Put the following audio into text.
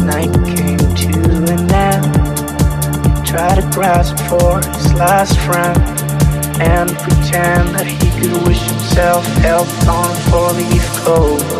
Night came to an end, tried to grasp for his last friend and pretend that he could wish himself health on a four-leaf clover.